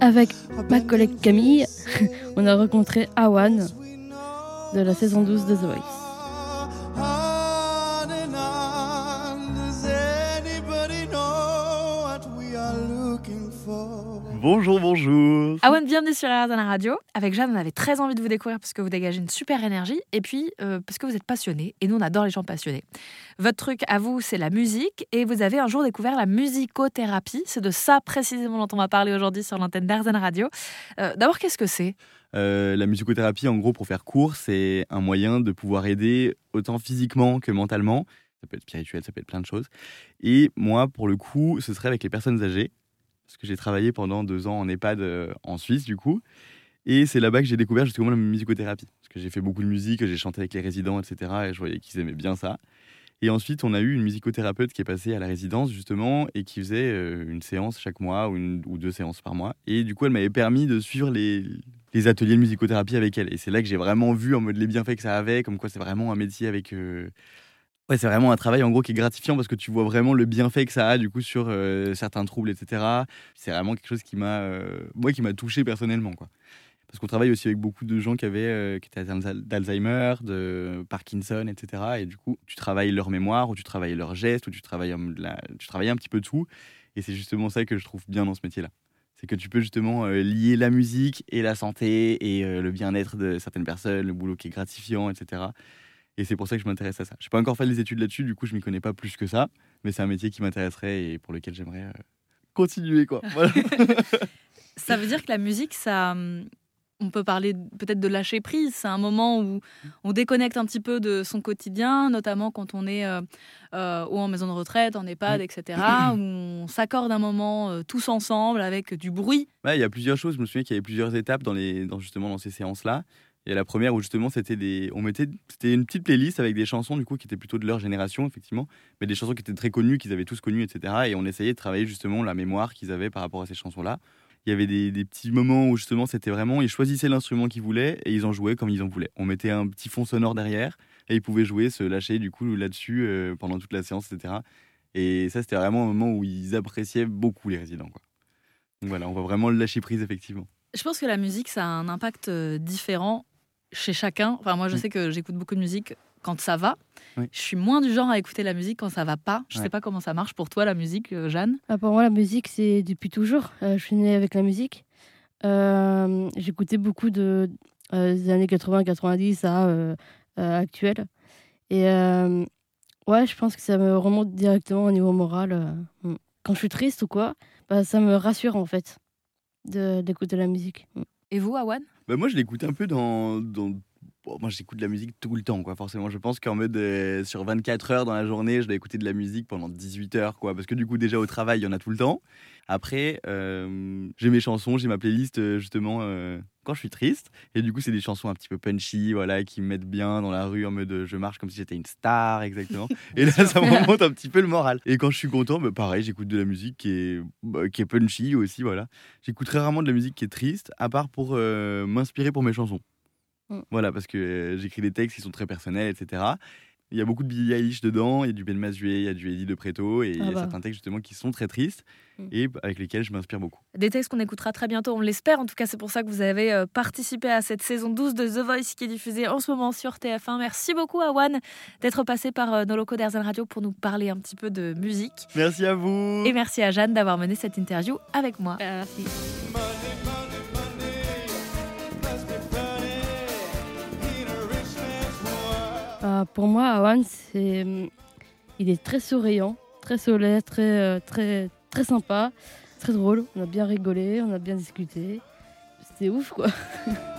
Avec ma collègue Camille, on a rencontré Awan de la saison 12 de The Voice. Bonjour, bonjour. Awan, bienvenue sur RZN Radio. Avec Jeanne, on avait très envie de vous découvrir parce que vous dégagez une super énergie et puis euh, parce que vous êtes passionné et nous on adore les gens passionnés. Votre truc à vous, c'est la musique et vous avez un jour découvert la musicothérapie. C'est de ça précisément dont on va parler aujourd'hui sur l'antenne d'RZN Radio. Euh, D'abord, qu'est-ce que c'est? Euh, la musicothérapie, en gros, pour faire court, c'est un moyen de pouvoir aider autant physiquement que mentalement. Ça peut être spirituel, ça peut être plein de choses. Et moi, pour le coup, ce serait avec les personnes âgées. Parce que j'ai travaillé pendant deux ans en EHPAD euh, en Suisse, du coup. Et c'est là-bas que j'ai découvert justement la musicothérapie. Parce que j'ai fait beaucoup de musique, j'ai chanté avec les résidents, etc. Et je voyais qu'ils aimaient bien ça. Et ensuite, on a eu une musicothérapeute qui est passée à la résidence, justement, et qui faisait euh, une séance chaque mois ou, une, ou deux séances par mois. Et du coup, elle m'avait permis de suivre les, les ateliers de musicothérapie avec elle. Et c'est là que j'ai vraiment vu en mode les bienfaits que ça avait, comme quoi c'est vraiment un métier avec. euh, Ouais, c'est vraiment un travail en gros qui est gratifiant parce que tu vois vraiment le bienfait que ça a du coup sur euh, certains troubles, etc. C'est vraiment quelque chose qui m'a, euh, moi, qui m'a touché personnellement, quoi. Parce qu'on travaille aussi avec beaucoup de gens qui avaient, euh, qui étaient atteints d'Al- d'Alzheimer, de Parkinson, etc. Et du coup, tu travailles leur mémoire, ou tu travailles leurs gestes, ou tu travailles, tu travailles un petit peu tout. Et c'est justement ça que je trouve bien dans ce métier-là. C'est que tu peux justement lier la musique et la santé et le bien-être de certaines personnes, le boulot qui est gratifiant, etc. Et c'est pour ça que je m'intéresse à ça. Je n'ai pas encore fait les études là-dessus, du coup, je m'y connais pas plus que ça. Mais c'est un métier qui m'intéresserait et pour lequel j'aimerais euh, continuer, quoi. Voilà. Ça veut dire que la musique, ça. hum, On peut parler peut-être de lâcher prise. C'est un moment où on déconnecte un petit peu de son quotidien, notamment quand on est euh, euh, ou en maison de retraite, en EHPAD, etc. où on s'accorde un moment tous ensemble avec du bruit. Ouais, il y a plusieurs choses. Je me souviens qu'il y avait plusieurs étapes dans les, dans, justement dans ces séances-là. A la première où justement c'était des, on mettait, c'était une petite playlist avec des chansons du coup qui étaient plutôt de leur génération effectivement, mais des chansons qui étaient très connues, qu'ils avaient tous connues, etc. Et on essayait de travailler justement la mémoire qu'ils avaient par rapport à ces chansons-là. Il y avait des, petits moments où justement c'était vraiment, ils choisissaient l'instrument qu'ils voulaient et ils en jouaient comme ils en voulaient. On mettait un petit fond sonore derrière et ils pouvaient jouer, se lâcher du coup là-dessus euh, pendant toute la séance, etc. Et ça c'était vraiment un moment où ils appréciaient beaucoup les résidents. Quoi. Donc voilà, on voit vraiment le lâcher prise effectivement. Je pense que la musique, ça a un impact euh, différent chez chacun. Enfin, moi, je Mm. sais que j'écoute beaucoup de musique quand ça va. Oui. Je suis moins du genre à écouter la musique quand ça va pas. Je Ouais. sais pas comment ça marche pour toi, la musique, euh, Jeanne. Ah, pour moi, la musique, c'est depuis toujours. Euh, je suis née avec la musique. Euh, J'écoutais beaucoup de, euh, des années 80-90 à euh, euh, actuelles. Et euh, ouais, je pense que ça me remonte directement au niveau moral. euh. Mm. Quand je suis triste ou quoi, bah, ça me rassure en fait de- d'écouter la musique. Mm. Et vous, Awan? Bah moi, je l'écoute un peu dans. dans... bon, moi, j'écoute de la musique tout le temps, quoi, forcément. Je pense qu'en mode euh, sur 24 heures dans la journée, je dois écouter de la musique pendant 18 heures, quoi. Parce que du coup, déjà au travail, il y en a tout le temps. Après, euh, j'ai mes chansons, j'ai ma playlist, euh, justement, euh, quand je suis triste. Et du coup, c'est des chansons un petit peu punchy, voilà, qui me mettent bien dans la rue en mode je marche comme si j'étais une star, exactement. Et là, ça me remonte un petit peu le moral. Et quand je suis content, bah, pareil, j'écoute de la musique qui est, bah, qui est punchy aussi, voilà. J'écoute très rarement de la musique qui est triste, à part pour m'inspirer pour mes chansons. Mm. Voilà, parce que euh, j'écris des textes qui sont très personnels, etc. Il y a beaucoup de Billie Eilish dedans, il y a du Ben Mazué, il y a du Eddie de Preto, et il y Ah a bah. certains textes justement qui sont très tristes Mm. et avec lesquels je m'inspire beaucoup. Des textes qu'on écoutera très bientôt, on l'espère. En tout cas, c'est pour ça que vous avez euh, participé à cette saison 12 de The Voice qui est diffusée en ce moment sur TF1. Merci beaucoup, Awan, d'être passé par euh, nos locaux d'Airzen Radio pour nous parler un petit peu de musique. Merci à vous Et merci à Jeanne d'avoir mené cette interview avec moi. Merci. Ah, pour moi, Awan, c'est, hum, il est très souriant, très solaire, très, euh, très, très sympa, très drôle. On a bien rigolé, on a bien discuté. C'était ouf, quoi.